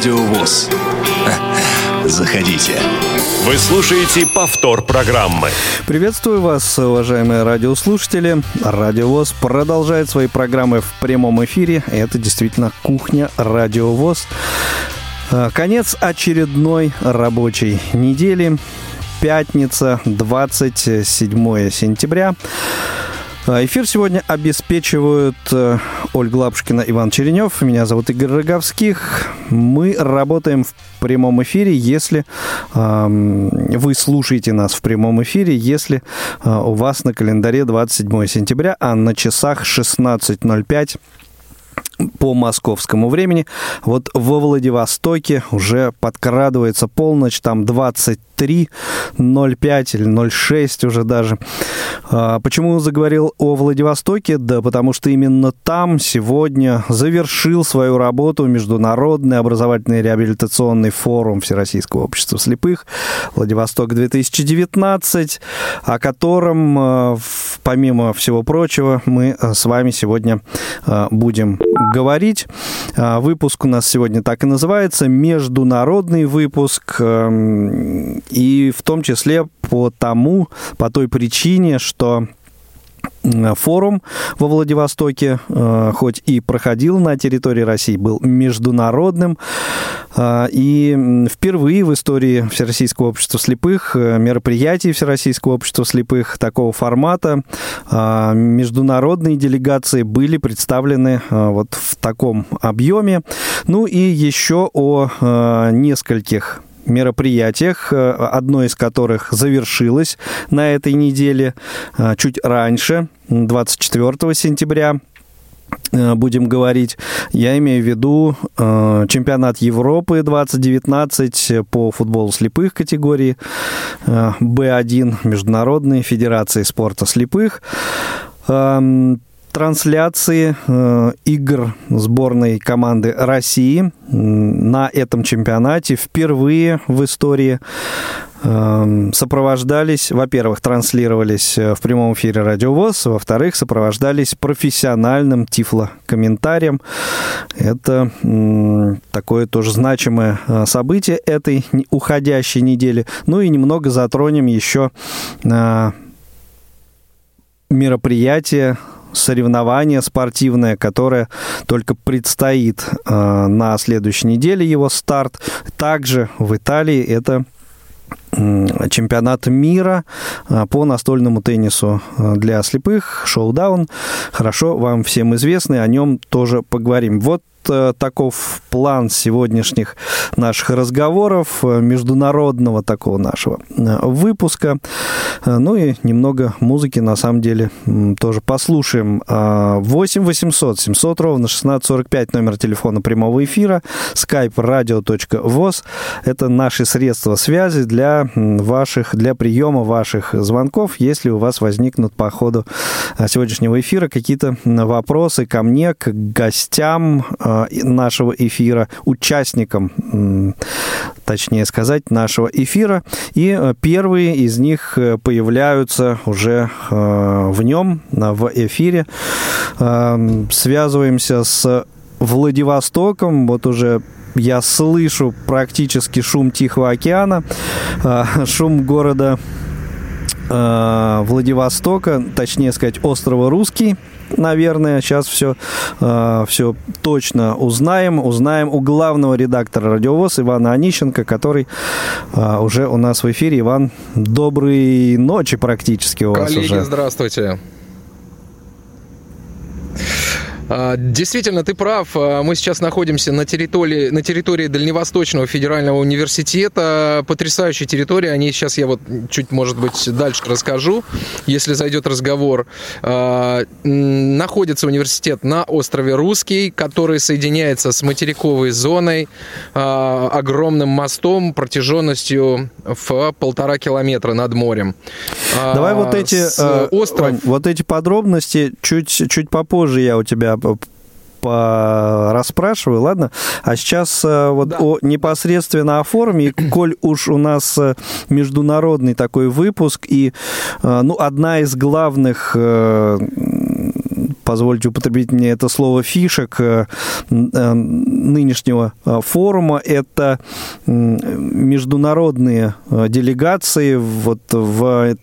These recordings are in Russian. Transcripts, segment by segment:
Радио ВОЗ. Заходите. Вы слушаете повтор программы. Приветствую вас, уважаемые радиослушатели. Радио ВОЗ продолжает свои программы в прямом эфире. Это действительно кухня Радио ВОЗ. А, конец очередной рабочей недели. Пятница, 27 сентября. А, эфир сегодня обеспечивают э, Ольга Лапушкина, Иван Черенев. Меня зовут Игорь Роговских. Мы работаем в прямом эфире, если э, вы слушаете нас в прямом эфире, если э, у вас на календаре 27 сентября, а на часах 16.05 по московскому времени. Вот во Владивостоке уже подкрадывается полночь, там 23, 05 или 06 уже даже. А, почему заговорил о Владивостоке? Да потому что именно там сегодня завершил свою работу Международный образовательный реабилитационный форум Всероссийского общества слепых Владивосток-2019, о котором, а, помимо всего прочего, мы а, с вами сегодня будем говорить. Выпуск у нас сегодня так и называется «Международный выпуск». И в том числе по тому, по той причине, что форум во Владивостоке, э, хоть и проходил на территории России, был международным. Э, и впервые в истории Всероссийского общества слепых, э, мероприятий Всероссийского общества слепых такого формата, международные делегации были представлены вот в таком объеме. Ну и еще о нескольких мероприятиях, э, одно из которых завершилось на этой неделе э, чуть раньше, 24 сентября э, будем говорить. Я имею в виду чемпионат Европы 2019 по футболу слепых категории Б1 Международной Федерации спорта слепых. Эм, трансляции э, игр сборной команды России на этом чемпионате впервые в истории э, сопровождались, во-первых, транслировались э, в прямом эфире Радио ВОЗ, во-вторых, сопровождались профессиональным тифлокомментарием. Это такое тоже значимое э, событие этой уходящей недели. Ну и немного затронем еще мероприятие соревнование спортивное, которое только предстоит э, на следующей неделе его старт. Также в Италии это чемпионат мира э, по настольному теннису э, для слепых, шоу-даун. Хорошо, вам всем известный, о нем тоже поговорим. Вот таков план сегодняшних наших разговоров, э, международного такого нашего э, выпуска. Ну и немного музыки, на самом деле, тоже послушаем. 8 800 700 ровно 1645 номер телефона прямого эфира, skype radio.voz. Это наши средства связи для ваших, для приема ваших звонков, если у вас возникнут по ходу сегодняшнего эфира какие-то вопросы ко мне, к гостям, Э, нашего эфира, участникам, точнее сказать, нашего эфира. И э, первые из них э, появляются уже в нем, в эфире. Связываемся с Владивостоком. Вот уже я слышу практически шум Тихого океана, шум города Владивостока, точнее сказать, острова Русский наверное, сейчас все, э, все точно узнаем. Узнаем у главного редактора «Радиовоз» Ивана Онищенко, который э, уже у нас в эфире. Иван, доброй ночи практически у Коллеги, вас уже. здравствуйте. А, действительно, ты прав. А, мы сейчас находимся на территории, на территории Дальневосточного федерального университета. Потрясающая территория. О ней сейчас я вот чуть, может быть, дальше расскажу, если зайдет разговор. А, находится университет на острове Русский, который соединяется с материковой зоной огромным мостом протяженностью в полтора километра над морем. Давай вот эти, остров... вот эти подробности чуть, чуть попозже я у тебя расспрашиваю, ладно? А сейчас э, вот да. о, непосредственно о форуме, и коль уж у нас э, международный такой выпуск, и, э, ну, одна из главных позвольте употребить мне это слово, фишек нынешнего форума. Это международные делегации вот в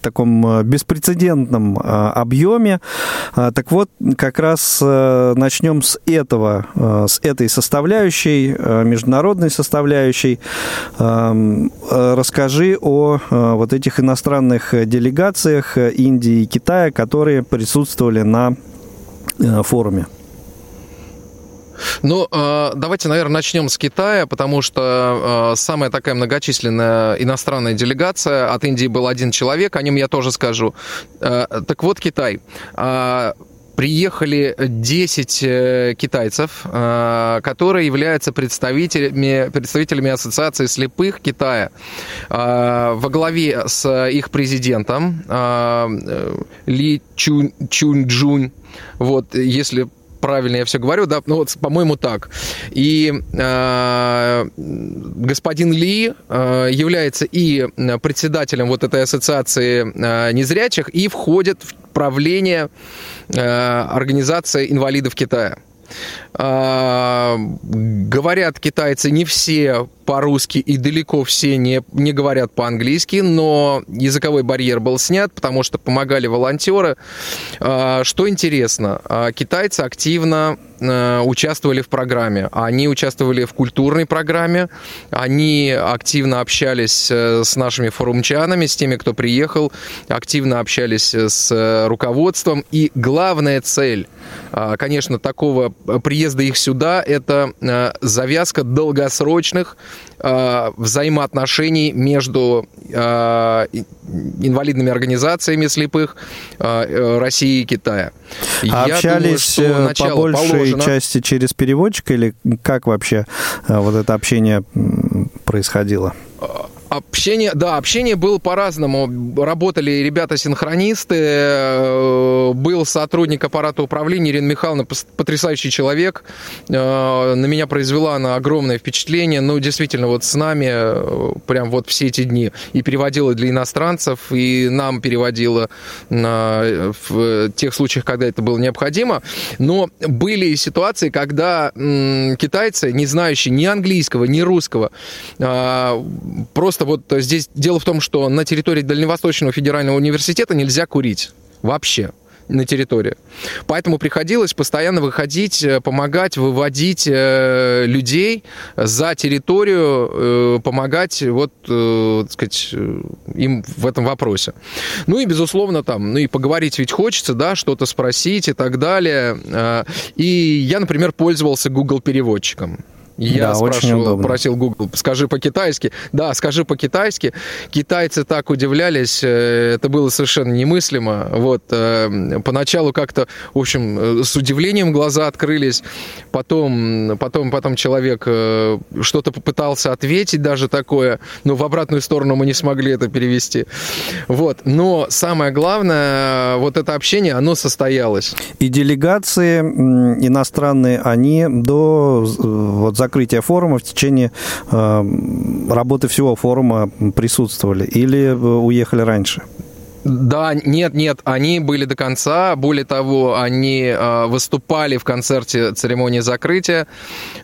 таком э, беспрецедентном э, объеме. А, так вот, как раз э, начнем с этого, с этой составляющей, международной составляющей. Расскажи о вот этих иностранных делегациях Индии и Китая, которые присутствовали на форуме. Ну, э, давайте, наверное, начнем с Китая, потому что э, самая такая многочисленная иностранная делегация. От Индии был один человек, о нем я тоже скажу. Э, так вот, Китай приехали 10 китайцев, которые являются представителями, представителями Ассоциации слепых Китая. Во главе с их президентом Ли Чун, Чунджунь. Вот, если правильно я все говорю, да, ну вот, по-моему, так. И э, господин Ли э, является и председателем вот этой ассоциации э, незрячих и входит в правление э, организации инвалидов Китая. А, говорят китайцы не все по-русски и далеко все не, не говорят по-английски, но языковой барьер был снят, потому что помогали волонтеры. А, что интересно, а, китайцы активно участвовали в программе. Они участвовали в культурной программе, они активно общались э, с нашими форумчанами, с теми, кто приехал, активно общались с руководством. И главная цель, конечно, такого приезда их сюда – это э, завязка долгосрочных э, взаимоотношений между э, инвалидными организациями слепых России и Китая. А Я общались думаю, по большей положено... части через переводчика или как вообще вот это общение происходило? Общение, да, общение было по-разному. Работали ребята-синхронисты, э, был сотрудник аппарата управления Ирина Михайловна, потрясающий человек. Э, на меня произвела она огромное впечатление. Ну, действительно, вот с нами э, прям вот все эти дни. И переводила для иностранцев, и нам переводила в тех случаях, когда это было необходимо. Но были ситуации, когда китайцы, не знающие ни английского, ни русского, просто вот здесь дело в том, что на территории Дальневосточного федерального университета нельзя курить вообще на территории. Поэтому приходилось постоянно выходить, э, помогать, выводить э, людей за территорию, э, помогать вот, так сказать, им в этом вопросе. Ну и, безусловно, там, ну и поговорить ведь хочется, да, что-то спросить и так далее. И я, например, пользовался Google переводчиком. Я да, спрашивал, просил Google, скажи по-китайски. Да, скажи по-китайски. Китайцы так удивлялись, э, это было совершенно немыслимо. Вот, э, поначалу как-то, в общем, э, с удивлением глаза открылись. Потом, потом, потом человек что-то попытался ответить даже такое, но в обратную сторону мы не смогли это перевести. Вот, но самое главное, вот это общение, оно состоялось. И делегации иностранные, они до вот закрытия форума в течение э, работы всего форума присутствовали или э, уехали раньше? Да, нет, нет, они были до конца. Более того, они э, выступали в концерте церемонии закрытия.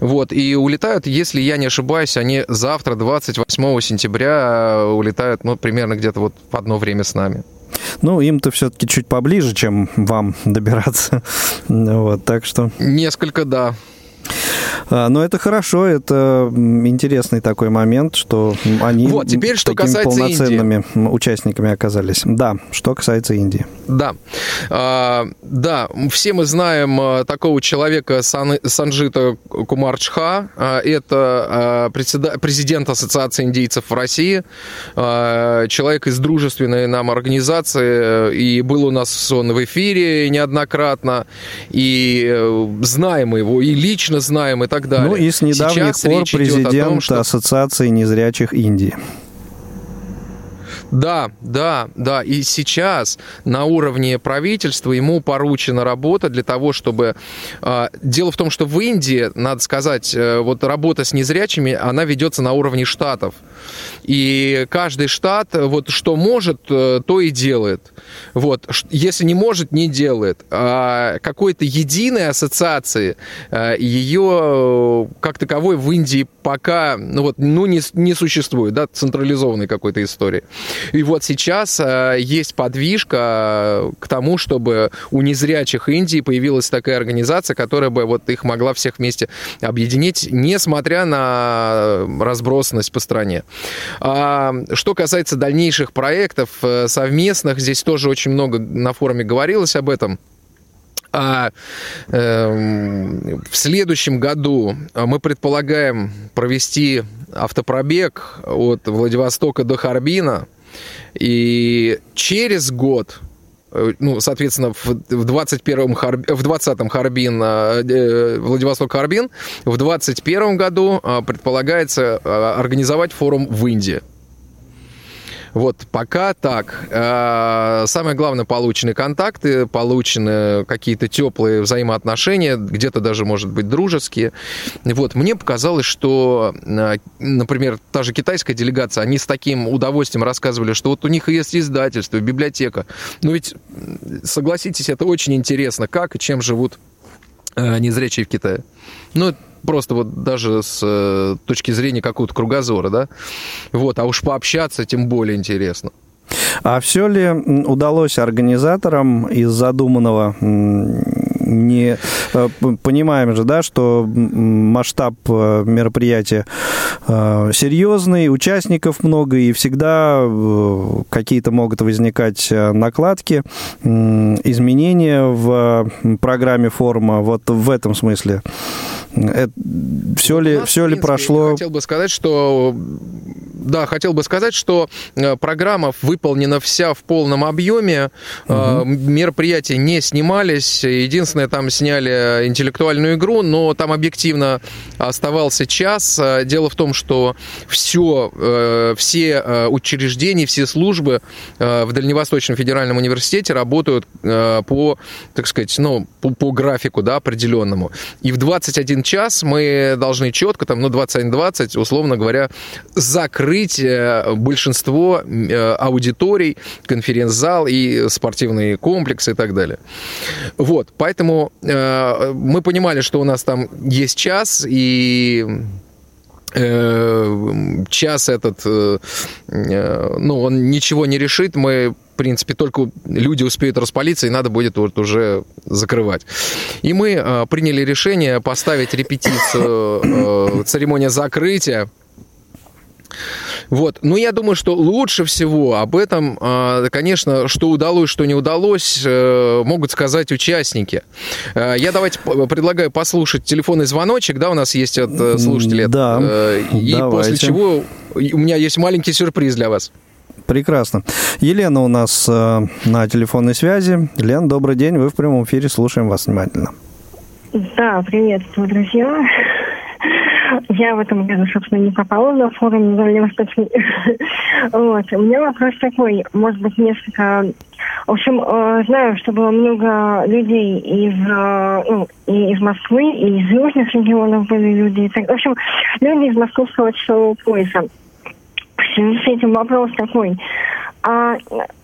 Вот, и улетают, если я не ошибаюсь, они завтра, 28 сентября, э, улетают, ну, примерно где-то вот в одно время с нами. Ну, им-то все-таки чуть поближе, чем вам добираться. Вот, так что... Несколько, да. А, но это хорошо, это интересный такой момент, что они вот, теперь, что такими касается полноценными Индии. участниками оказались. Да, что касается Индии. Да, а, да, все мы знаем а, такого человека Сан, Санджита Кумарчха. А, это президент Ассоциации индийцев в России, человек из дружественной нам организации, и был у нас он в эфире неоднократно, и э, знаем его, и лично знаем, и так далее. Ну и с недавних Сейчас пор президент том, что... Ассоциации незрячих Индии. Да, да, да. И сейчас на уровне правительства ему поручена работа для того, чтобы... А, дело в том, что в Индии, надо сказать, э, вот работа с незрячими, она ведется на уровне штатов. И каждый штат вот что может, э, то и делает. Вот. Если не может, не делает. А какой-то единой ассоциации э, ее как таковой в Индии пока ну, вот, ну, не, не существует, да, централизованной какой-то истории. И вот сейчас э, есть подвижка к тому, чтобы у незрячих Индии появилась такая организация, которая бы вот их могла всех вместе объединить, несмотря на разбросанность по стране. А, что касается дальнейших проектов э, совместных, здесь тоже очень много на форуме говорилось об этом. А э, в следующем году мы предполагаем провести автопробег от Владивостока до Харбина. И через год э, ну, соответственно, в 21-м Харб... в 20-м Харбин, э, э, Владивосток Харбин, в 21 году предполагается организовать форум в Индии. Вот пока так. А, самое главное, получены контакты, получены какие-то теплые взаимоотношения, где-то даже, может быть, дружеские. Вот, мне показалось, что, а, например, та же китайская делегация, они с таким удовольствием рассказывали, что вот у них есть издательство, библиотека. Ну ведь, согласитесь, это очень интересно, как и чем живут а, незрячие в Китае. Ну, просто вот даже с э, точки зрения какого-то кругозора, да. Вот, а уж пообщаться тем более интересно. А все ли удалось организаторам из задуманного не э, понимаем же, да, что масштаб э, мероприятия серьезный, участников много, и всегда какие-то могут возникать накладки, изменения в программе форума. Вот в этом смысле это, все ли, нас, все ли прошло? Хотел бы сказать, что да, хотел бы сказать, что э, программа выполнена вся в полном объеме. Угу. Мероприятия не снимались. Единственное, там сняли интеллектуальную игру, но там объективно оставался час. Э, дело в том, что все, все учреждения, все службы в Дальневосточном федеральном университете работают по, так сказать, ну, по, по графику да, определенному. И в 21 час мы должны четко, там, ну, 21-20, условно говоря, закрыть э, большинство э, аудиторий, конференц-зал и спортивные комплексы и так далее. Вот, поэтому э, мы понимали, что у нас там есть час, и час этот, ну, он ничего не решит, мы принципе, только люди успеют распалиться, и надо будет вот уже закрывать. И мы э, приняли решение поставить репетицию э, церемония закрытия. Вот. Но я думаю, что лучше всего об этом, э, конечно, что удалось, что не удалось, э, могут сказать участники. Э, я давайте предлагаю послушать телефонный звоночек, да, у нас есть от слушателей. Да, И давайте. после чего у меня есть маленький сюрприз для вас. Прекрасно. Елена у нас э, на телефонной связи. Лен, добрый день, вы в прямом эфире, слушаем вас внимательно. Да, приветствую, друзья. Я в этом году, собственно, не попала на форум Дальневосточный. вот. У меня вопрос такой, может быть, несколько... В общем, э, знаю, что было много людей из, э, ну, и из Москвы, и из южных регионов были люди. В общем, люди из московского часового пояса связи с этим вопрос такой. А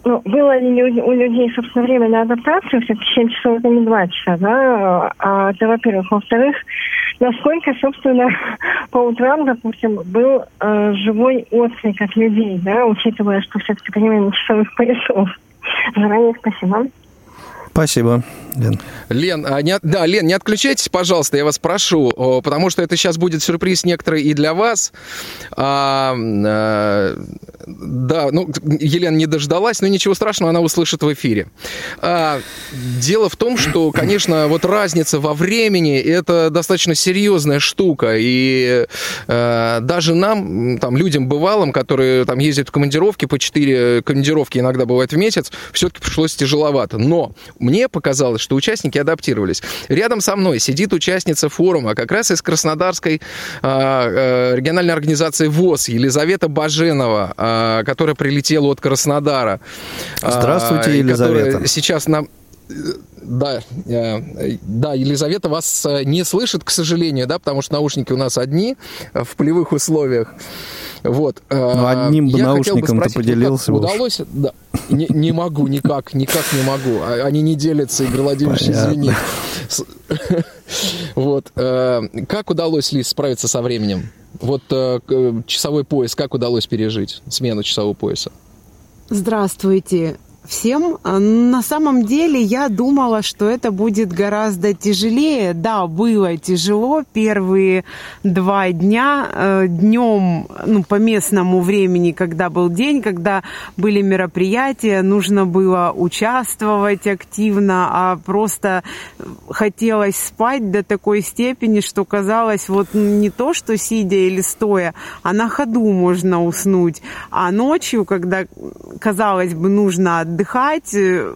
ну, было ли у людей, собственно, время на адаптацию? Все-таки 7 часов это не 2 часа, да? А, это, во-первых. Во-вторых, насколько, собственно, по утрам, допустим, был э, живой отклик от людей, да, учитывая, что все-таки перемена часовых поясов. Заранее спасибо. Спасибо, Лен. Лен, а не, да, Лен, не отключайтесь, пожалуйста, я вас прошу, потому что это сейчас будет сюрприз некоторый и для вас. А, а, да, ну, Елена не дождалась, но ничего страшного, она услышит в эфире. А, дело в том, что, конечно, вот разница во времени – это достаточно серьезная штука, и а, даже нам, там, людям бывалым, которые там ездят в командировки, по четыре командировки иногда бывает в месяц, все-таки пришлось тяжеловато. Но мне показалось, что участники адаптировались. Рядом со мной сидит участница форума, как раз из Краснодарской а, региональной организации ВОЗ, Елизавета Баженова, которая прилетела от Краснодара. Здравствуйте, Елизавета. Сейчас нам да, да, Елизавета вас не слышит, к сожалению, да, потому что наушники у нас одни в полевых условиях. Вот. Ну, одним бы наушником-то поделился. Как удалось? Да. Не, не могу, никак, никак не могу. А, они не делятся, Игорь Владимирович, Понятно. извини. Вот. Э, как удалось, Лиз, справиться со временем? Вот э, часовой пояс, как удалось пережить смену часового пояса? Здравствуйте всем. А, на самом деле я думала, что это будет гораздо тяжелее. Да, было тяжело первые два дня. Э, Днем, ну, по местному времени, когда был день, когда были мероприятия, нужно было участвовать активно, а просто хотелось спать до такой степени, что казалось, вот не то, что сидя или стоя, а на ходу можно уснуть. А ночью, когда, казалось бы, нужно отдыхать, отдыхать, э,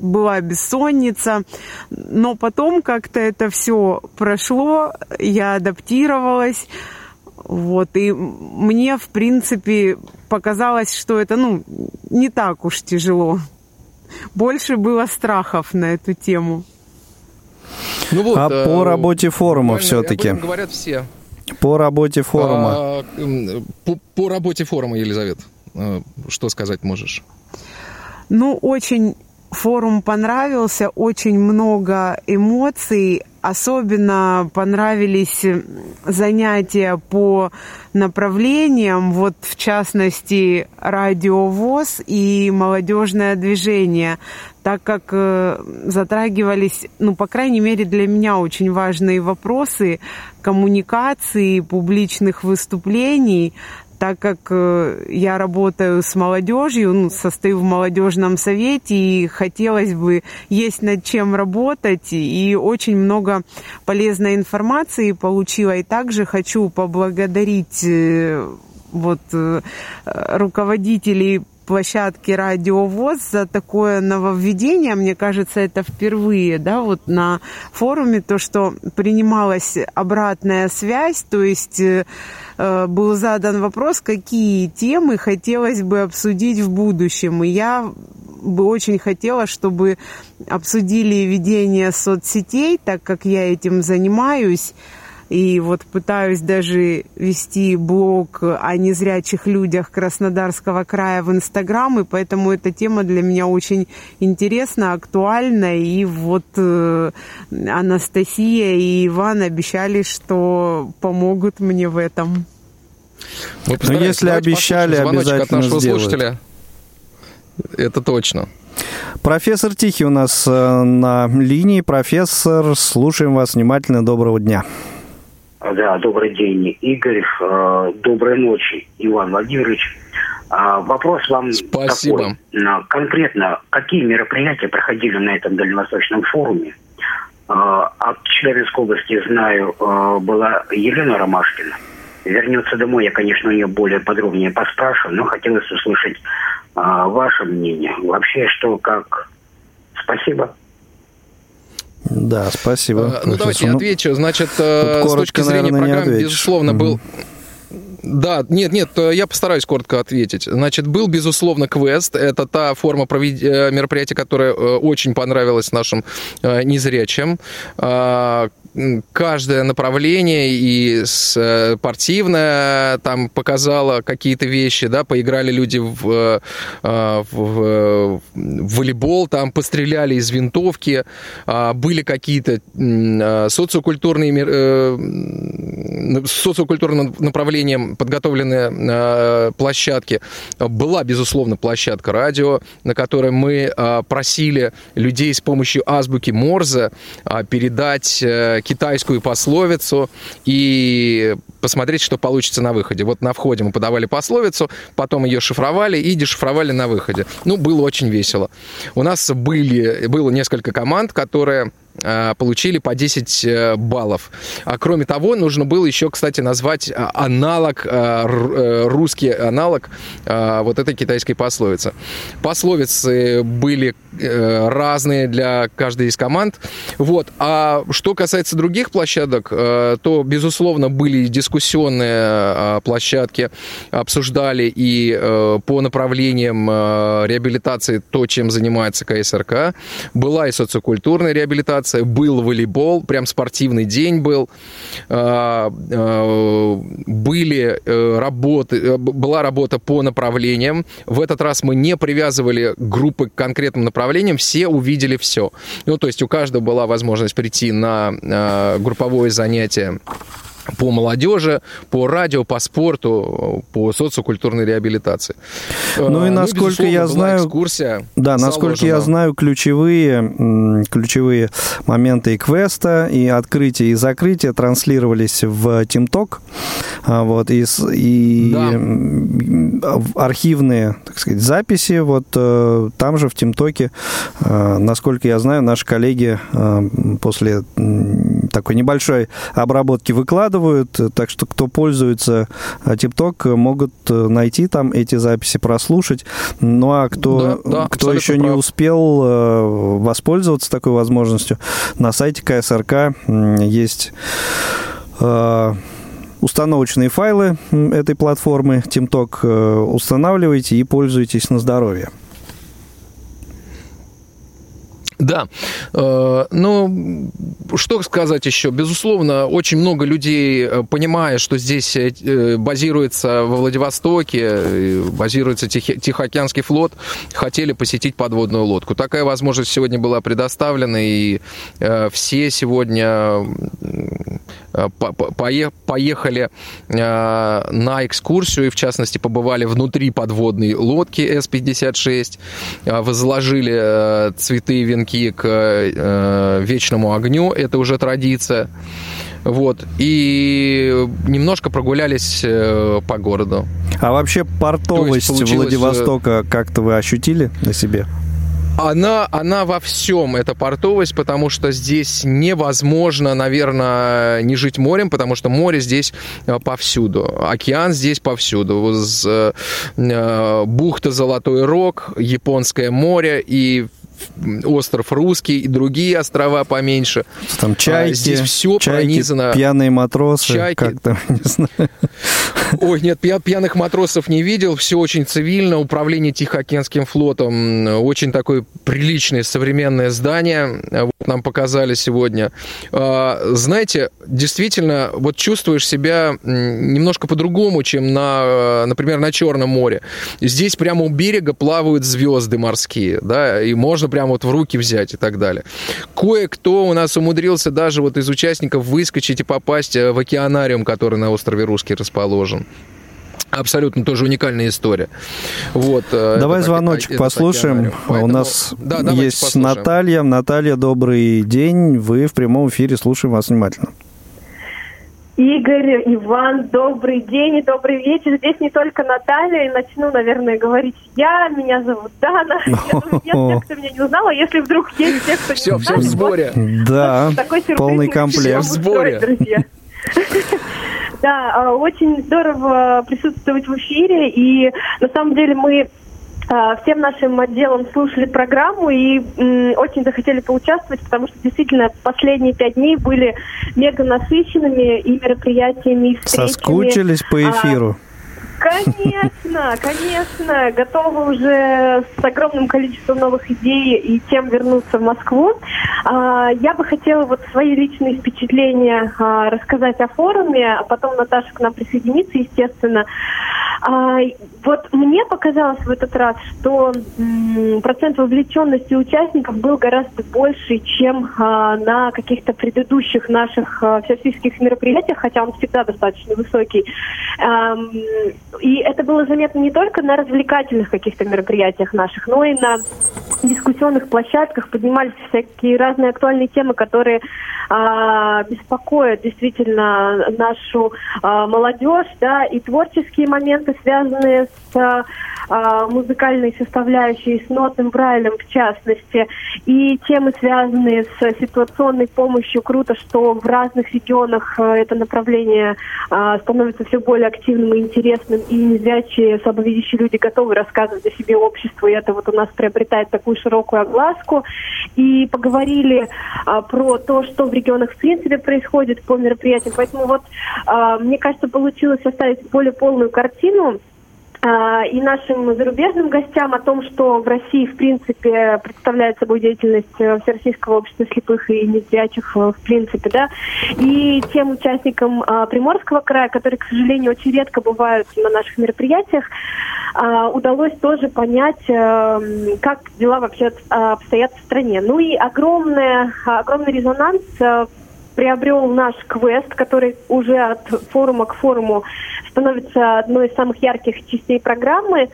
была бессонница, но потом как-то это все прошло, я адаптировалась, вот, и мне, в принципе, показалось, что это, ну, не так уж тяжело. Больше было страхов на эту тему. Ну вот, а э, по работе форума все-таки. Говорят все. По работе форума. А, по, по работе форума, Елизавет, э, что сказать можешь? Ну, очень форум понравился, очень много эмоций. Особенно понравились занятия по направлениям, вот в частности радиовоз и молодежное движение, так как э, затрагивались, ну, по крайней мере, для меня очень важные вопросы коммуникации, публичных выступлений, так как э, я работаю с молодежью, ну, состою в молодежном совете, и хотелось бы есть над чем работать, и очень много полезной информации получила. И также хочу поблагодарить э, вот э, руководителей площадки Радиовоз за такое нововведение. Мне кажется, это впервые, да, вот на форуме, то, что принималась обратная связь, то есть был задан вопрос, какие темы хотелось бы обсудить в будущем. И я бы очень хотела, чтобы обсудили ведение соцсетей, так как я этим занимаюсь. И вот пытаюсь даже вести блог о незрячих людях Краснодарского края в Инстаграм, и поэтому эта тема для меня очень интересна, актуальна. И вот э, Анастасия и Иван обещали, что помогут мне в этом. Мы ну, если обещали, обязательно от нашего сделают. слушателя. Это точно. Профессор Тихий у нас э, на линии. Профессор, слушаем вас внимательно. Доброго дня. Да, добрый день, Игорь. Э, доброй ночи, Иван Владимирович. А, вопрос вам Спасибо. такой. Конкретно, какие мероприятия проходили на этом дальневосточном форуме? А, от Челябинской области знаю, э, была Елена Ромашкина вернется домой, я, конечно, у нее более подробнее поспрашиваю, но хотелось услышать а, ваше мнение. Вообще, что, как. Спасибо. Да, спасибо. А, ну, давайте я отвечу. Значит, э, с точки зрения наверное, программы, безусловно, был... Да, нет, нет, э, я постараюсь коротко ответить. Значит, был, безусловно, квест. Это та форма провед... Э, мероприятия, которая очень понравилась нашим незрячим а, каждое направление и спортивное там показало какие-то вещи, да, поиграли люди в, э, в, в волейбол, там постреляли из винтовки, а, были какие-то э, социокультурные э, социокультурным направлением подготовленные площадки. Была, безусловно, площадка радио, на которой мы просили людей с помощью азбуки Морзе передать китайскую пословицу и посмотреть, что получится на выходе. Вот на входе мы подавали пословицу, потом ее шифровали и дешифровали на выходе. Ну, было очень весело. У нас были, было несколько команд, которые получили по 10 э, баллов. А кроме того, нужно было еще, кстати, назвать э, аналог, русский аналог вот этой китайской пословицы. Пословицы были разные для каждой из команд. Вот. А что касается других площадок, то, безусловно, были дискуссионные площадки, обсуждали и по направлениям реабилитации то, чем занимается КСРК. Была и социокультурная реабилитация, был волейбол, прям спортивный день был. А, а, были э, работы, э, была работа по направлениям. В этот раз мы не привязывали группы к конкретным направлениям, все увидели все. Ну, то есть у каждого была возможность прийти на а, групповое занятие по молодежи, по радио, по спорту, по социокультурной реабилитации. Ну и ну, насколько ну, я знаю, экскурсия да, насколько я знаю, ключевые ключевые моменты и квеста, и открытия и закрытия транслировались в TeamTalk, а, вот и, и да. архивные, так сказать, записи вот э, там же в TeamTalk, э, насколько я знаю, наши коллеги э, после такой небольшой обработки выкладывают так что кто пользуется TikTok, э, могут э, найти там эти записи, прослушать. Ну а кто, да, да, кто еще прав. не успел э, воспользоваться такой возможностью, на сайте КСРК есть установочные файлы этой платформы TeamTalk устанавливайте и пользуйтесь на здоровье. Да. Э, ну, что сказать еще? Безусловно, очень много людей, э, понимая, что здесь э, базируется во Владивостоке, базируется Тихоокеанский флот, хотели посетить подводную лодку. Такая возможность сегодня была предоставлена, и все сегодня поехали на экскурсию, и в частности побывали внутри подводной лодки С-56, возложили цветы и венки огоньки к э, вечному огню, это уже традиция. Вот. И немножко прогулялись э, по городу. А вообще портовость получилось... Владивостока как-то вы ощутили на себе? Она, она во всем, эта портовость, потому что здесь невозможно, наверное, не жить морем, потому что море здесь э, повсюду. Океан здесь повсюду. Э, бухта Золотой Рог, Японское море и остров Русский и другие острова поменьше. Там чайки, а здесь все чайки, пронизано. Пьяные матросы, чайки. как там, не знаю. Ой, нет, пьяных матросов не видел, все очень цивильно. Управление Тихоокеанским флотом очень такое приличное современное здание. Вот нам показали сегодня. А, знаете, действительно, вот чувствуешь себя немножко по-другому, чем на, например, на Черном море. Здесь прямо у берега плавают звезды морские, да, и можно прям вот в руки взять и так далее. Кое-кто у нас умудрился даже вот из участников выскочить и попасть э, в океанариум, который на острове Русский расположен. Абсолютно тоже уникальная история. Вот, э, Давай это, звоночек это, послушаем. Поэтому... У нас да, есть послушаем. Наталья. Наталья, добрый день. Вы в прямом эфире. Слушаем вас внимательно. Игорь, Иван, добрый день и добрый вечер. Здесь не только Наталья, и начну, наверное, говорить я. Меня зовут Дана. Я думаю, нет тех, кто меня не узнал, а если вдруг есть те, кто не все в сборе. Да, полный комплект. В сборе. Друзья. Да, очень здорово присутствовать в эфире, и на самом деле мы всем нашим отделом слушали программу и очень захотели поучаствовать, потому что действительно последние пять дней были мега насыщенными и мероприятиями, и встречами. Соскучились по а, эфиру. А, Конечно, конечно. Готовы уже с огромным количеством новых идей и тем вернуться в Москву. А, я бы хотела вот свои личные впечатления а, рассказать о форуме, а потом Наташа к нам присоединится, естественно. Вот мне показалось в этот раз, что процент вовлеченности участников был гораздо больше, чем на каких-то предыдущих наших всероссийских мероприятиях, хотя он всегда достаточно высокий. И это было заметно не только на развлекательных каких-то мероприятиях наших, но и на дискуссионных площадках поднимались всякие разные актуальные темы, которые а, беспокоят действительно нашу а, молодежь, да, и творческие моменты, связанные с а, музыкальной составляющей, с нотным брайлем в частности, и темы, связанные с ситуационной помощью. Круто, что в разных регионах а, это направление а, становится все более активным и интересным, и незрячие, слабовидящие люди готовы рассказывать о себе обществу, и это вот у нас приобретает такую широкую огласку. И поговорили а, про то, что в регионах в принципе происходит по мероприятиям. Поэтому вот, а, мне кажется, получилось составить более полную картину а, и нашим зарубежным гостям о том, что в России, в принципе, представляет собой деятельность э, Всероссийского общества слепых и незрячих, э, в принципе, да, и тем участникам а, Приморского края, которые, к сожалению, очень редко бывают на наших мероприятиях, а, удалось тоже понять, э, как дела вообще обстоят в стране. Ну и огромный, огромный резонанс приобрел наш квест, который уже от форума к форуму становится одной из самых ярких частей программы.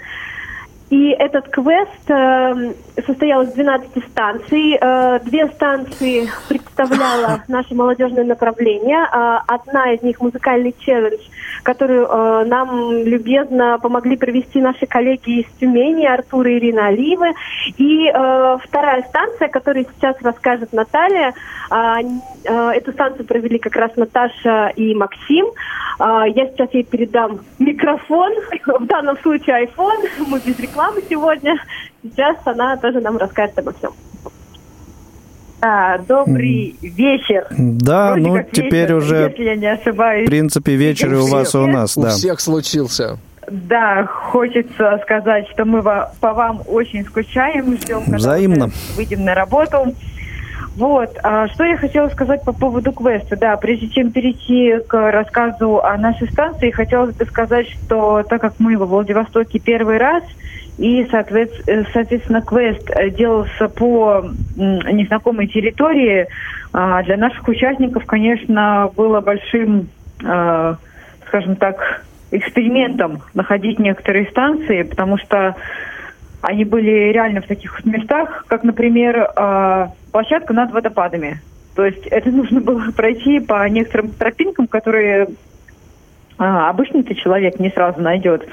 И этот квест э, состоял из 12 станций. Э, две станции представляло наше молодежное направление. Э, одна из них музыкальный челлендж, которую э, нам любезно помогли провести наши коллеги из Тюмени, Артур и Ирина Оливы. И э, вторая станция, которую сейчас расскажет Наталья, э, э, эту станцию провели как раз Наташа и Максим. Э, я сейчас ей передам микрофон, в данном случае iPhone, мы без рекламы сегодня. Сейчас она тоже нам расскажет обо всем. А, добрый вечер. Да, Вроде ну теперь вечер, уже, если я не ошибаюсь. в принципе, вечер и у вас, и у нас, У да. всех случился. Да, хочется сказать, что мы по вам очень скучаем, ждем, когда Взаимно. выйдем на работу. Вот, а что я хотела сказать по поводу квеста. Да, прежде чем перейти к рассказу о нашей станции, хотелось бы сказать, что так как мы во Владивостоке первый раз, и, э, соответственно, квест э, делался по незнакомой территории, а, для наших участников, конечно, было большим, э, скажем так, экспериментом находить некоторые станции, потому что они были реально в таких местах, как, например, площадка над водопадами. То есть это нужно было пройти по некоторым тропинкам, которые обычный-то человек не сразу найдет.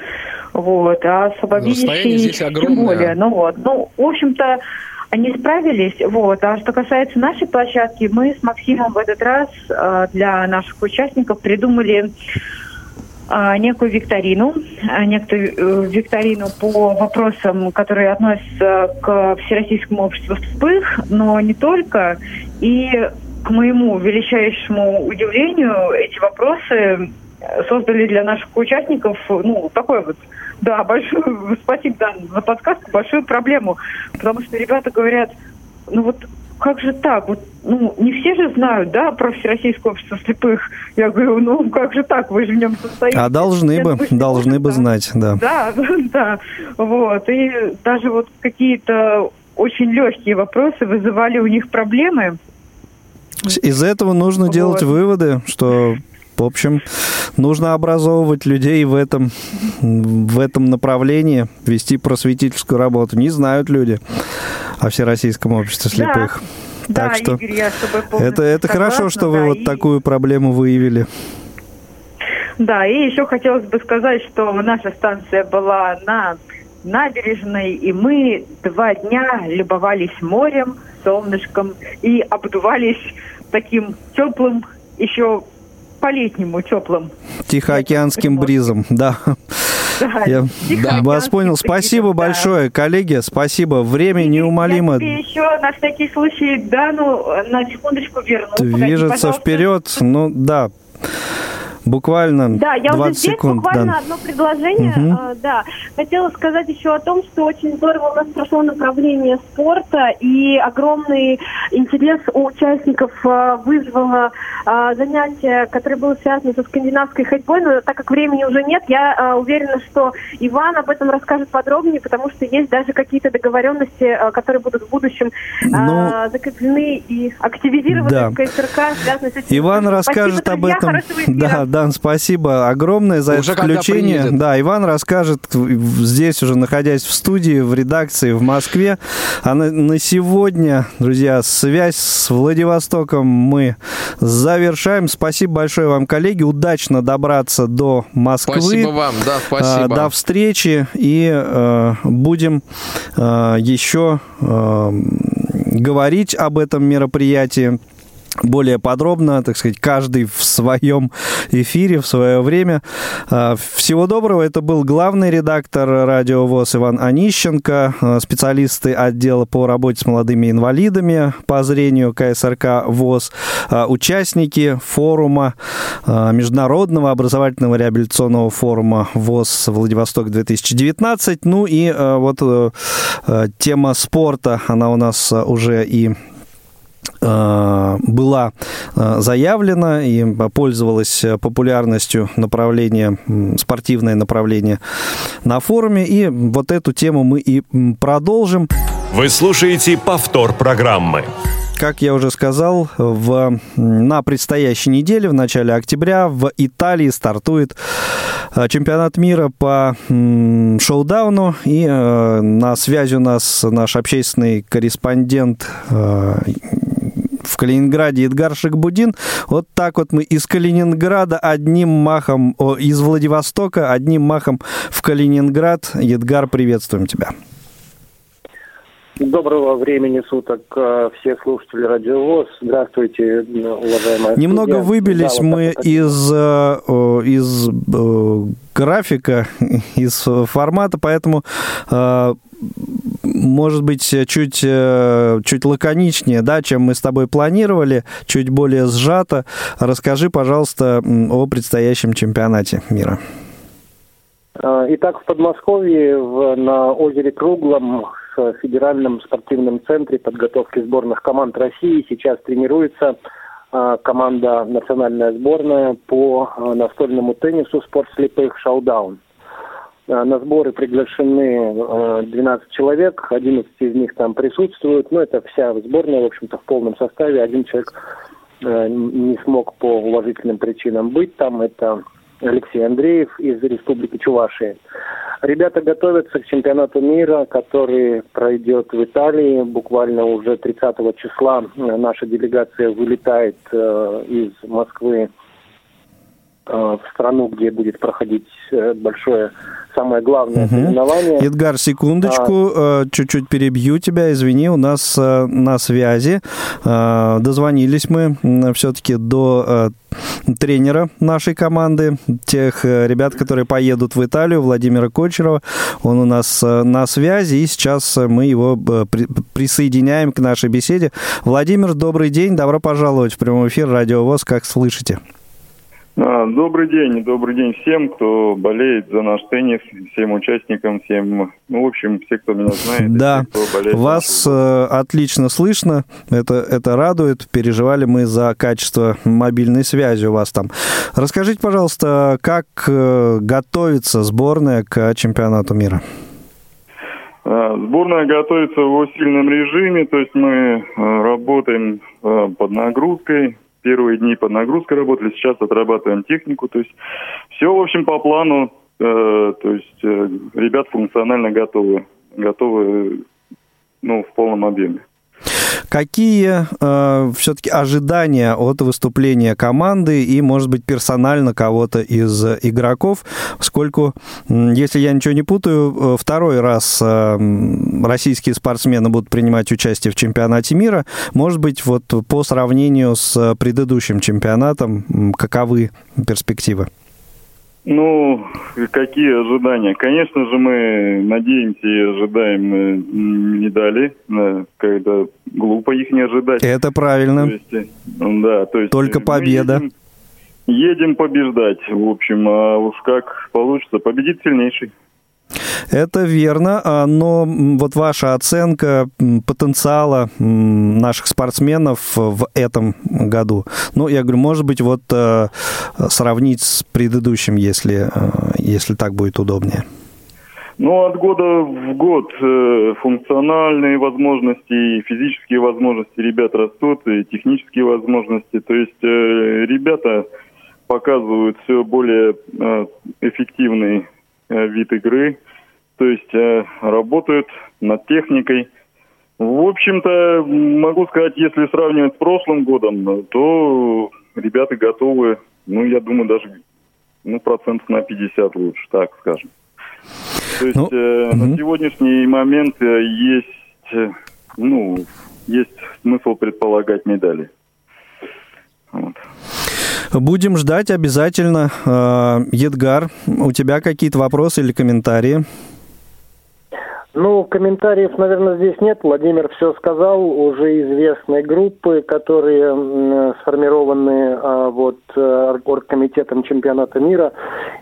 Вот, а здесь тем более. Ну вот, ну, в общем-то, они справились. Вот. А что касается нашей площадки, мы с Максимом в этот раз а, для наших участников придумали а, некую викторину, а, некую э, викторину по вопросам, которые относятся к Всероссийскому обществу слепых, но не только. И к моему величайшему удивлению, эти вопросы э, создали для наших участников, ну, такой вот, да, большую, спасибо, да, за подсказку, большую проблему, потому что ребята говорят, ну вот как же так? Вот, ну, не все же знают, да, про Всероссийское общество слепых. Я говорю, ну, как же так? Вы же в нем состоите. А должны бы, должны бы знать, да. Да, да, вот. И даже вот какие-то очень легкие вопросы вызывали у них проблемы. Из этого нужно делать Вот. выводы, что, в общем, нужно образовывать людей в этом, в этом направлении, вести просветительскую работу. Не знают люди о Всероссийском обществе Да. слепых. Да, Так что Игорь, я с тобой Это, это хорошо, согласна, что вы да, вот и- такую проблему выявили. Да, и еще хотелось бы сказать, что наша станция была на набережной, и мы два дня любовались морем, солнышком и обдувались таким теплым, еще по-летнему теплым. Тихоокеанским бризом, да. Да, Я тихоокеанским вас понял. Спасибо да. большое, коллеги. Спасибо. Время неумолимо Я тебе еще на всякий случай, да, ну, на секундочку верну. Погоди, движется пожалуйста. вперед. Ну, да. Буквально Да, я 20 уже здесь секунд. буквально да. одно предложение. Мгм. А, да, хотела сказать еще о том, что очень здорово у нас прошло направление спорта и огромный интерес у участников а, вызвало а, занятие, которое было связано со скандинавской ходьбой. Но так как времени уже нет, я а, уверена, что Иван об этом расскажет подробнее, потому что есть даже какие-то договоренности, а, которые будут в будущем а, закреплены и активизированы Ну, да. в КСРК, связанные с этим. Иван Спасибо, расскажет об друзья, этом. хорошего эфира. Да, Дан, спасибо огромное за Уже это включение. Да, Иван расскажет здесь уже, находясь в студии, в редакции в Москве. А на, на сегодня, друзья, связь с Владивостоком мы завершаем. Спасибо большое вам, коллеги. Удачно добраться до Москвы. Спасибо вам, да, спасибо. До встречи и э, будем э, еще э, говорить об этом мероприятии более подробно, так сказать, каждый в своем эфире, в свое время. А, всего доброго. Это был главный редактор радио ВОЗ Иван Онищенко, а, специалисты отдела по работе с молодыми инвалидами по зрению КСРК ВОЗ, а, участники форума, Международного образовательного реабилитационного форума ВОЗ Владивосток-2019. Ну и вот тема спорта, она у нас уже и была э, заявлена и пользовалась популярностью направление, спортивное направление на форуме. И вот эту тему мы и продолжим. Вы слушаете повтор программы. Как я уже сказал, в, на предстоящей неделе, в начале октября, в Италии стартует э, чемпионат мира по шоу-дауну. И на связи у нас наш общественный корреспондент в Калининграде Эдгар Шикбудин. Вот так вот мы из Калининграда одним махом, о, из Владивостока одним махом в Калининград. Эдгар, приветствуем тебя. Доброго времени суток э, все слушатели Радио ВОЗ. Здравствуйте, уважаемые. Немного студия. выбились да, мы вот из, э, из э, графика, из формата, поэтому может быть, чуть, чуть лаконичнее, да, чем мы с тобой планировали, чуть более сжато. Расскажи, пожалуйста, о предстоящем чемпионате мира. Итак, в Подмосковье в, на озере Круглом в Федеральном спортивном центре подготовки сборных команд России сейчас тренируется а, команда национальная сборная по а, настольному теннису спорт слепых «Шаудаун». А, на сборы приглашены 12 человек, 11 из них там присутствуют. Ну, это вся сборная, в общем-то, в полном составе. Один человек не смог по уважительным причинам быть там. Это Алексей Андреев из Республики Чувашия. Ребята готовятся к чемпионату мира, который пройдет в Италии. Буквально уже 30 числа наша делегация вылетает э, из Москвы э, в страну, где будет проходить э, большое самое главное угу. соревнование. Эдгар, секундочку, а... чуть-чуть перебью тебя, извини, у нас на связи. Дозвонились мы все-таки до тренера нашей команды, тех э, ребят, которые поедут в Италию, Владимира Кочерова. Он у нас э, на связи, и сейчас мы его э, присоединяем к нашей беседе. Владимир, добрый день, добро пожаловать в прямой эфир Радио ВОЗ, как слышите? А, добрый день, добрый день всем, кто болеет за наш теннис, всем участникам, всем, ну, в общем, все, кто меня знает. Да, все, вас э, отлично слышно, это, это радует, переживали мы за качество мобильной связи у вас там. Расскажите, пожалуйста, как э, готовится сборная к чемпионату мира? А, сборная готовится в усиленном режиме, то есть мы э, работаем э, под нагрузкой, первые дни под нагрузкой работали, сейчас отрабатываем технику. То есть все, в общем, по плану. Э, то есть э, ребят функционально готовы. Готовы ну, в полном объеме. Какие э, все-таки ожидания от выступления команды и, может быть, персонально кого-то из игроков, поскольку, если я ничего не путаю, э, второй раз э, российские спортсмены будут принимать участие в чемпионате мира. Может быть, вот по сравнению с предыдущим чемпионатом, каковы перспективы? Ну, какие ожидания? Конечно же, мы надеемся и ожидаем э, медали, когда глупо их не ожидать. Это правильно. То есть, э, да, то есть Только победа. Едем, едем побеждать, в общем, а уж как получится, победит сильнейший. Это верно, а, но вот ваша оценка потенциала наших спортсменов в этом году, ну, я говорю, может быть, вот э, сравнить с предыдущим, если, э, если так будет удобнее. Ну, от года в год э, функциональные возможности физические возможности ребят растут, и технические возможности. То есть ребята показывают все более эффективный вид игры, то есть э, работают над техникой. В общем-то, могу сказать, если сравнивать с прошлым годом, то ребята готовы, ну, я думаю, даже ну, процентов на 50 лучше, так скажем. То есть ну, э, угу. на сегодняшний момент э, есть, э, ну, есть смысл предполагать медали. Вот. Будем ждать обязательно. Э, Едгар, у тебя какие-то вопросы или комментарии? Ну, комментариев, наверное, здесь нет. Владимир все сказал. Уже известные группы, которые сформированы а, вот э, оргкомитетом чемпионата мира.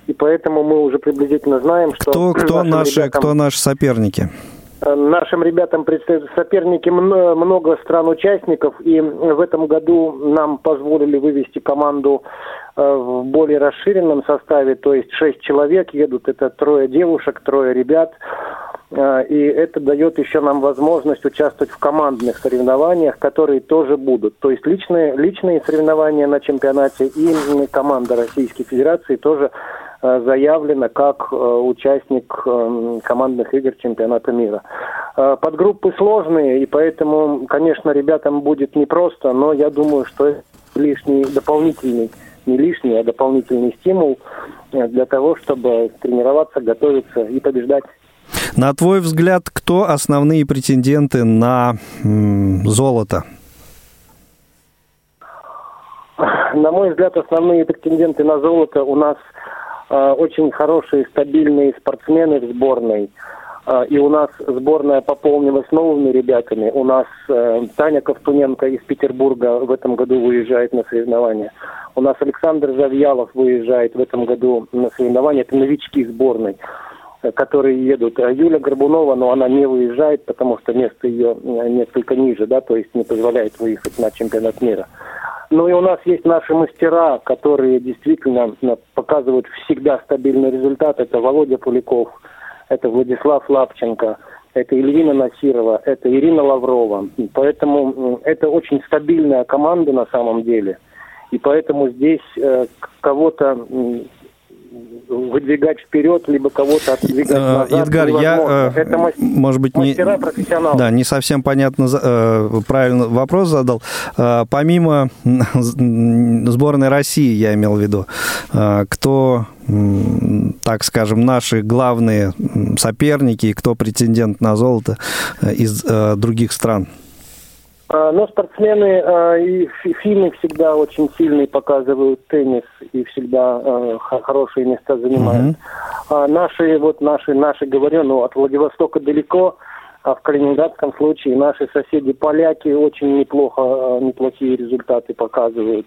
И поэтому мы уже приблизительно знаем, что... Кто, кто, наши, ребятам... кто наши соперники? Э, нашим ребятам предстоят соперники много стран-участников, и в этом году нам позволили вывести команду э, в более расширенном составе, то есть шесть человек едут, это трое девушек, трое ребят. Э, и это дает еще нам возможность участвовать в командных соревнованиях, которые тоже будут. То есть личные, личные соревнования на чемпионате и команда Российской Федерации тоже заявлена как э, участник командных игр чемпионата мира. Подгруппы сложные, и поэтому, конечно, ребятам будет непросто, но я думаю, что это лишний дополнительный не лишний, а дополнительный стимул для того, чтобы тренироваться, готовиться и побеждать. На твой взгляд, кто основные претенденты на золото? На мой взгляд, основные претенденты на золото у нас э, очень хорошие, стабильные спортсмены в сборной. Э, и у нас сборная пополнилась новыми ребятами. У нас э, Таня Ковтуненко из Петербурга в этом году выезжает на соревнования. У нас Александр Завьялов выезжает в этом году на соревнования. Это новички сборной которые едут. Юля Горбунова, но она не выезжает, потому что место ее э, несколько ниже, да, то есть не позволяет выехать на чемпионат мира. Ну и у нас есть наши мастера, которые действительно э, показывают всегда стабильный результат. Это Володя Пуликов, это Владислав Лапченко, это Ильвина Насирова, это Ирина Лаврова. Поэтому это очень стабильная команда на самом деле. И поэтому здесь э, кого-то выдвигать вперед, либо кого-то отдвигать э, назад. Едгар, я, э, Это мастера, может быть, не, да, не совсем понятно, э, правильно вопрос задал. Помимо сборной России, я имел в виду, кто так скажем, наши главные соперники, кто претендент на золото из других стран? А, но спортсмены а, и финны всегда очень сильный показывают теннис и всегда а, хорошие места занимают. Mm-hmm. Наши, вот наши, наши, говорю, ну, от Владивостока далеко, а в Калининградском случае наши соседи поляки очень неплохо, неплохие результаты показывают.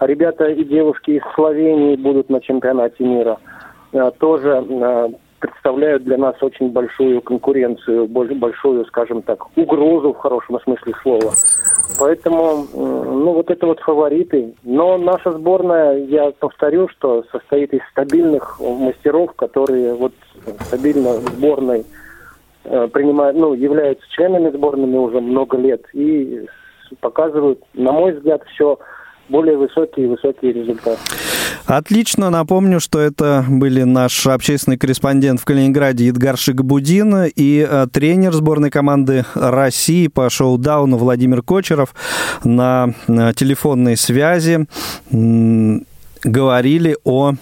Ребята и девушки из Словении будут на чемпионате мира. Тоже представляют для нас очень большую конкуренцию, большую, скажем так, угрозу в хорошем смысле слова. Поэтому, ну, вот это вот фавориты. Но наша сборная, я повторю, что состоит из стабильных мастеров, которые вот стабильно сборной э, принимают, ну, являются членами сборными уже много лет и показывают, на мой взгляд, все более высокие и высокие результаты. Отлично. Напомню, что это были наш общественный корреспондент в Калининграде Едгар Шигабудин и э, тренер сборной команды России по шоу-дауну Владимир Кочеров на э, телефонной связи говорили о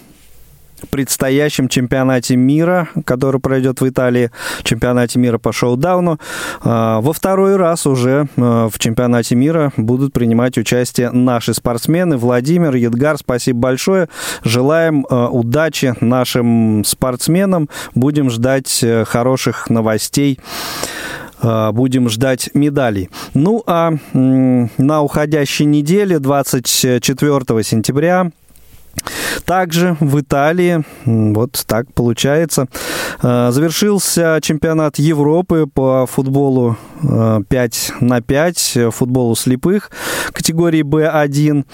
предстоящем чемпионате мира, который пройдет в Италии, чемпионате мира по шоу-дауну. А, во второй раз уже а, в чемпионате мира будут принимать участие наши спортсмены. Владимир, Едгар, спасибо большое. Желаем а, удачи нашим спортсменам. Будем ждать э, хороших новостей будем ждать медалей. Ну а на уходящей неделе, 24 сентября, также в Италии, вот так получается, э, завершился чемпионат Европы по футболу 5 э, на 5, футболу слепых категории B1.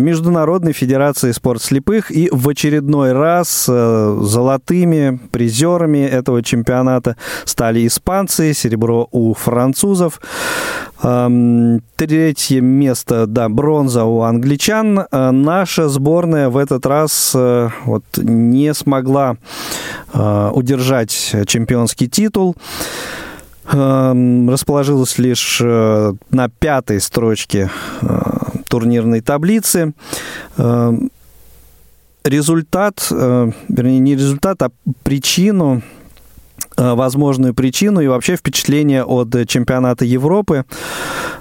Международной Федерации спорт слепых. И в очередной раз золотыми призерами этого чемпионата стали испанцы, серебро у французов. Третье место, да, бронза у англичан. Наша сборная в этот раз вот не смогла удержать чемпионский титул. Эм, расположилась лишь э, на пятой строчке э, турнирной таблицы. Эм, результат, э, вернее, не результат, а причину Э, возможную причину и вообще впечатление от чемпионата Европы.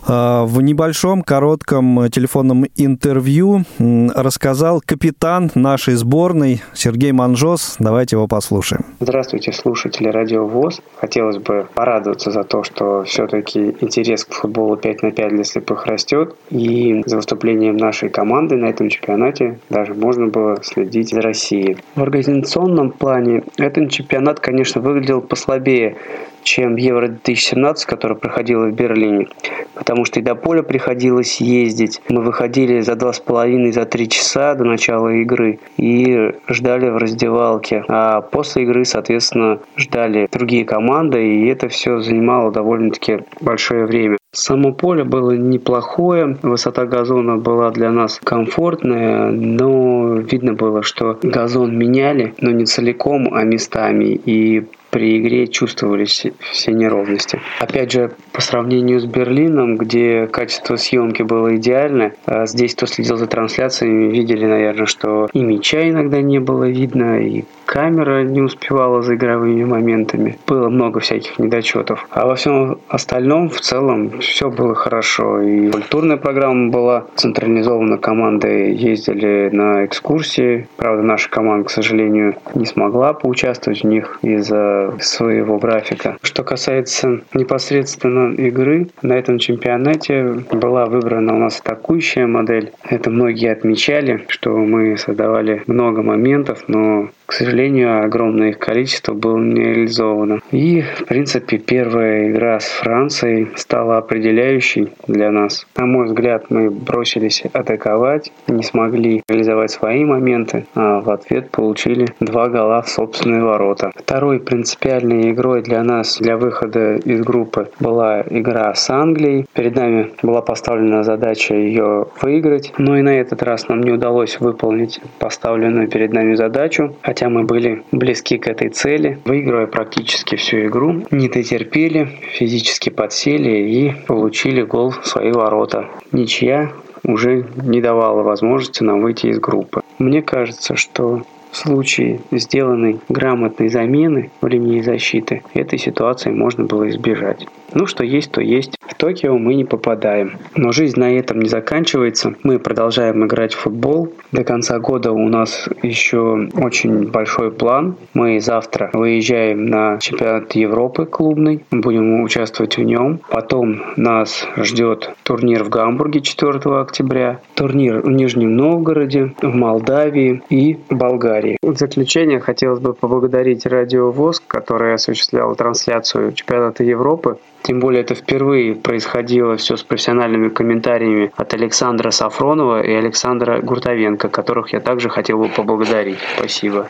Э, в небольшом коротком телефонном интервью рассказал капитан нашей сборной Сергей Манжос. Давайте его послушаем. Здравствуйте, слушатели Радио ВОЗ. Хотелось бы порадоваться за то, что все-таки интерес к футболу 5 на 5 для слепых растет. И за выступлением нашей команды на этом чемпионате даже можно было следить за Россией. В организационном плане этот чемпионат, конечно, выглядел послабее, чем Евро-2017, который проходил в Берлине. Потому что и до поля приходилось ездить. Мы выходили за два с половиной, за три часа до начала игры и ждали в раздевалке. А после игры, соответственно, ждали другие команды, и это все занимало довольно-таки большое время. Само поле было неплохое, высота газона была для нас комфортная, но видно было, что газон меняли, но не целиком, а местами. И при игре чувствовались все неровности. Опять же, по сравнению с Берлином, где качество съемки было идеальное, а здесь, кто следил за трансляциями, видели, наверное, что и мяча иногда не было видно, и камера не успевала за игровыми моментами. Было много всяких недочетов. А во всем остальном, в целом, все было хорошо. И культурная программа была централизована, команды ездили на экскурсии. Правда, наша команда, к сожалению, не смогла поучаствовать в них из-за своего графика. Что касается непосредственно игры, на этом чемпионате была выбрана у нас атакующая модель. Это многие отмечали, что мы создавали много моментов, но к сожалению, огромное их количество было не реализовано. И, в принципе, первая игра с Францией стала определяющей для нас. На мой взгляд, мы бросились атаковать, не смогли реализовать свои моменты, а в ответ получили два гола в собственные ворота. Второй принципиальной игрой для нас, для выхода из группы, была игра с Англией. Перед нами была поставлена задача ее выиграть, но и на этот раз нам не удалось выполнить поставленную перед нами задачу, хотя мы были близки к этой цели, выигрывая практически всю игру, не дотерпели, физически подсели и получили гол в свои ворота. Ничья уже не давала возможности нам выйти из группы. Мне кажется, что в случае сделанной грамотной замены в линии защиты этой ситуации можно было избежать. Ну, что есть, то есть. В Токио мы не попадаем. Но жизнь на этом не заканчивается. Мы продолжаем играть в футбол. До конца года у нас еще очень большой план. Мы завтра выезжаем на чемпионат Европы клубный. Будем участвовать в нем. Потом нас ждет турнир в Гамбурге 4 октября. Турнир в Нижнем Новгороде, в Молдавии и Болгарии. В заключение хотелось бы поблагодарить Радио ВОЗ, которое осуществляло трансляцию чемпионата Европы. Тем более это впервые происходило все с профессиональными комментариями от Александра Сафронова и Александра Гуртовенко, которых я также хотел бы поблагодарить. Спасибо.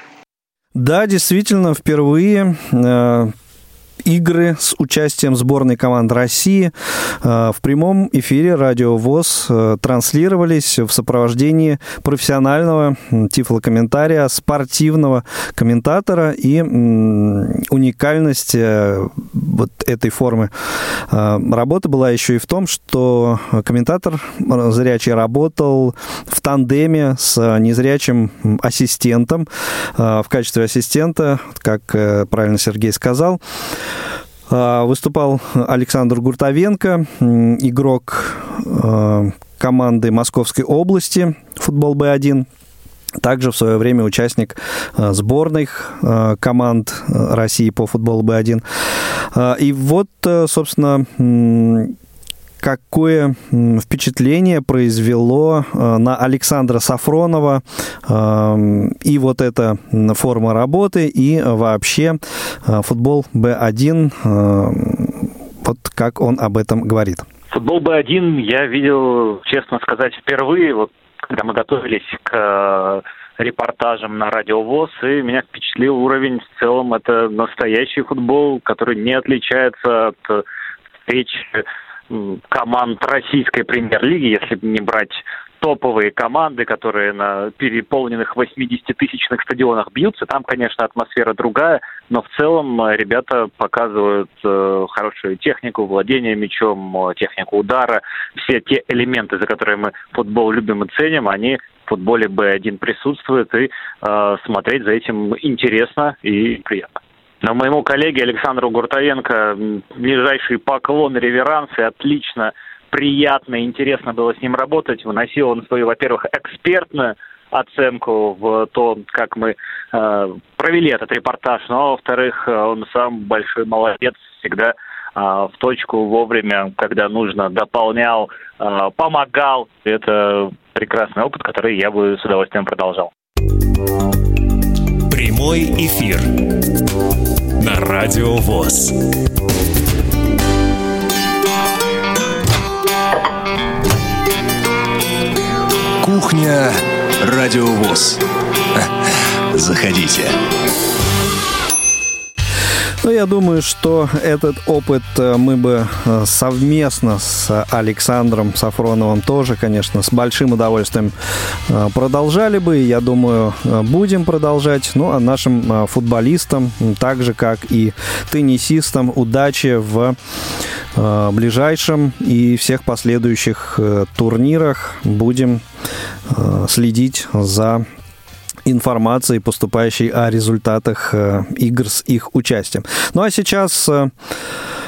Да, действительно, впервые э, игры с участием сборной команд России э, в прямом эфире Радио ВОЗ э, транслировались в сопровождении профессионального тифлокомментария, спортивного комментатора и уникальность э, вот этой формы. Работы была еще и в том, что комментатор зрячий работал в тандеме с незрячим ассистентом. В качестве ассистента, как правильно Сергей сказал, выступал Александр Гуртовенко, игрок а, команды Московской области футбол Б1. Также в свое время участник а, сборных команд России по футболу Б1. И вот, собственно, какое впечатление произвело э, на Александра Сафронова э, и вот эта форма работы, и вообще э, футбол Б1, вот как он об этом говорит. Футбол Б1 я видел, честно сказать, впервые. Вот когда мы готовились к репортажам на Радио ВОЗ, и меня впечатлил уровень в целом. Это настоящий футбол, который не отличается от встреч команд российской премьер-лиги, если не брать топовые команды, которые на переполненных 80-тысячных стадионах бьются. Там, конечно, атмосфера другая, но в целом э, ребята показывают э, хорошую технику, владение мячом, э, технику удара. Все те элементы, за которые мы футбол любим и ценим, они в футболе Б1 присутствуют, и э, смотреть за этим интересно и приятно. Но моему коллеге Александру Гуртовенко ближайший поклон, реверансы, отлично приятно и интересно было с ним работать. Выносил он свою, во-первых, экспертную оценку в то, как мы э, провели этот репортаж, но, ну, а во-вторых, он сам большой молодец, всегда э, в точку вовремя, когда нужно, дополнял, э, помогал. Это прекрасный опыт, который я бы с удовольствием продолжал. Прямой эфир на Радио ВОЗ. Кухня Радиовоз. Заходите. Ну, я думаю, что этот опыт э, мы бы э, совместно с Александром Сафроновым тоже, конечно, с большим удовольствием э, продолжали бы. Я думаю, будем продолжать. Ну, а нашим футболистам, так же, как и теннисистам, удачи в ближайшем и всех последующих турнирах. Будем следить за информацией, поступающей о результатах э, игр с их участием. Ну а сейчас э,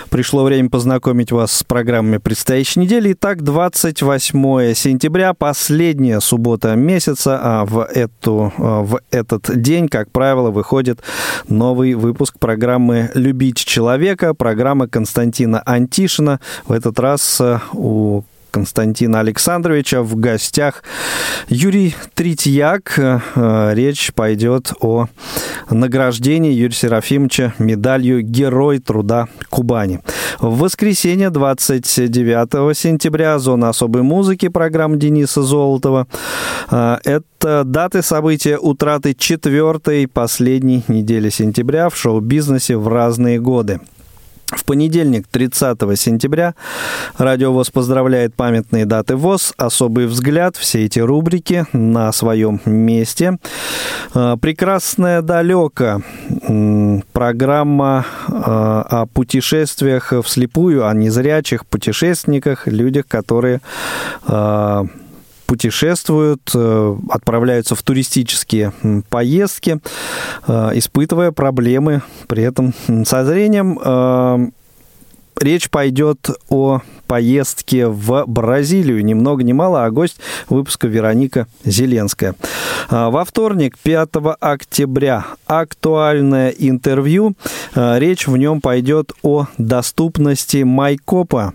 пришло время познакомить вас с программами предстоящей недели. Итак, 28 сентября, последняя суббота месяца, а в, эту, э, в этот день, как правило, выходит новый выпуск программы «Любить человека», программа Константина Антишина. В этот раз у Константина Александровича. В гостях Юрий Третьяк. Э, речь пойдет о награждении Юрия Серафимовича медалью «Герой труда Кубани». В воскресенье 29 сентября зона особой музыки программы Дениса Золотова. Э, это даты события утраты четвертой последней недели сентября в шоу-бизнесе в разные годы. В понедельник, 30 сентября, Радио ВОЗ поздравляет памятные даты ВОЗ, особый взгляд, все эти рубрики на своем месте. А, Прекрасная далека программа а, о путешествиях вслепую, о незрячих путешественниках, людях, которые а, путешествуют, э, отправляются в туристические поездки, э, испытывая проблемы при этом со зрением. Э, речь пойдет о поездке в Бразилию. Ни много ни мало, а гость выпуска Вероника Зеленская. Во вторник, 5 октября, актуальное интервью. Речь в нем пойдет о доступности Майкопа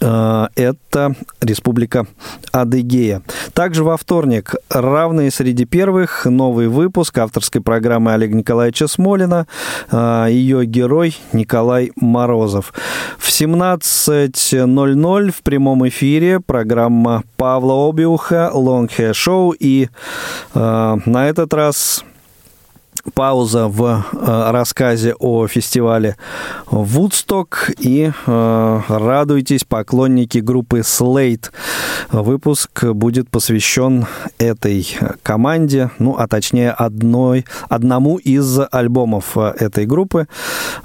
это Республика Адыгея. Также во вторник «Равные среди первых» новый выпуск авторской программы Олега Николаевича Смолина. Э, Ее герой Николай Морозов. В 17.00 в прямом эфире программа Павла Обиуха «Long Hair Show». И э, на этот раз пауза в э, рассказе о фестивале Вудсток и э, радуйтесь, поклонники группы Slate. Выпуск будет посвящен этой команде, ну, а точнее одной, одному из альбомов этой группы.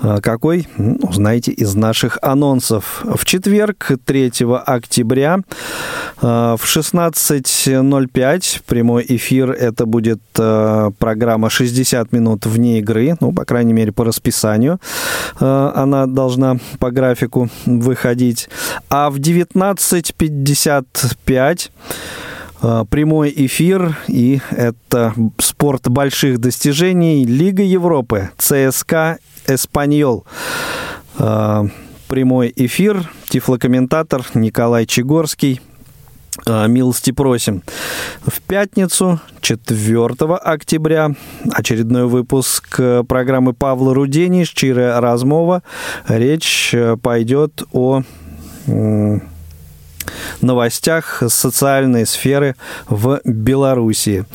Э, какой? Ну, узнаете из наших анонсов. В четверг, 3 октября, в 16.05 прямой эфир. Это будет программа «60 минут вне игры, ну, по крайней мере, по расписанию э, она должна по графику выходить. А в 19.55 э, прямой эфир, и это спорт больших достижений Лига Европы, ЦСКА Эспаньол. Э, прямой эфир, тифлокомментатор Николай Чегорский – милости просим. В пятницу, 4 октября, очередной выпуск э, программы Павла Рудени «Щирая размова». Речь э, пойдет о новостях социальной сферы в Беларуси.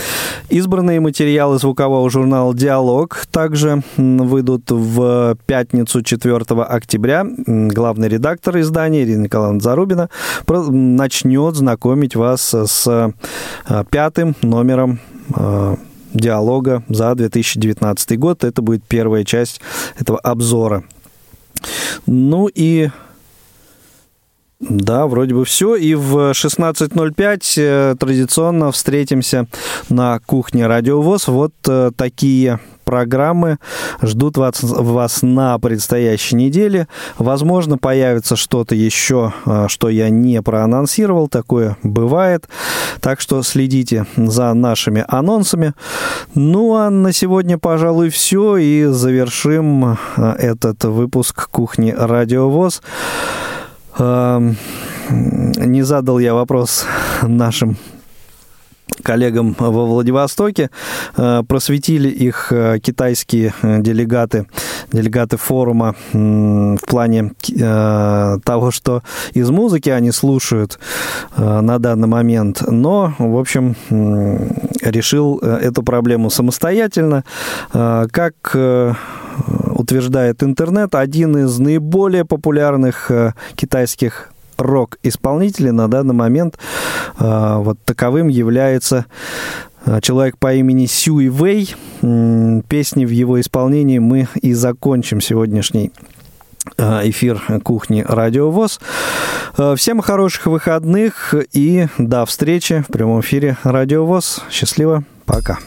Избранные материалы звукового журнала «Диалог» также выйдут в пятницу 4 октября. Главный редактор издания Ирина Николаевна Зарубина начнет знакомить вас с э, пятым номером э, диалога за 2019 год. Это будет первая часть этого обзора. Ну и да, вроде бы все. И в 16.05 э, традиционно встретимся на кухне Радиовоз. Вот э, такие программы ждут вас, вас на предстоящей неделе. Возможно, появится что-то еще, э, что я не проанонсировал. Такое бывает. Так что следите за нашими анонсами. Ну, а на сегодня, пожалуй, все. И завершим этот выпуск кухни Радиовоз. Не задал я вопрос нашим коллегам во Владивостоке. Э, просветили их э, китайские э, делегаты, делегаты форума в плане того, что из музыки они слушают на данный момент. Но, в общем, решил эту проблему самостоятельно. Как утверждает интернет, один из наиболее популярных китайских рок-исполнителей на данный момент э, вот таковым является э, человек по имени Сюй Вэй. Песни в его исполнении мы и закончим сегодняшний э, эфир кухни Радио ВОЗ. Всем хороших выходных и до встречи в прямом эфире Радио ВОЗ. Счастливо, пока.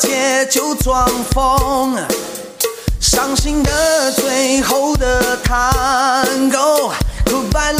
切就装疯伤心的最后的探戈。Goodbye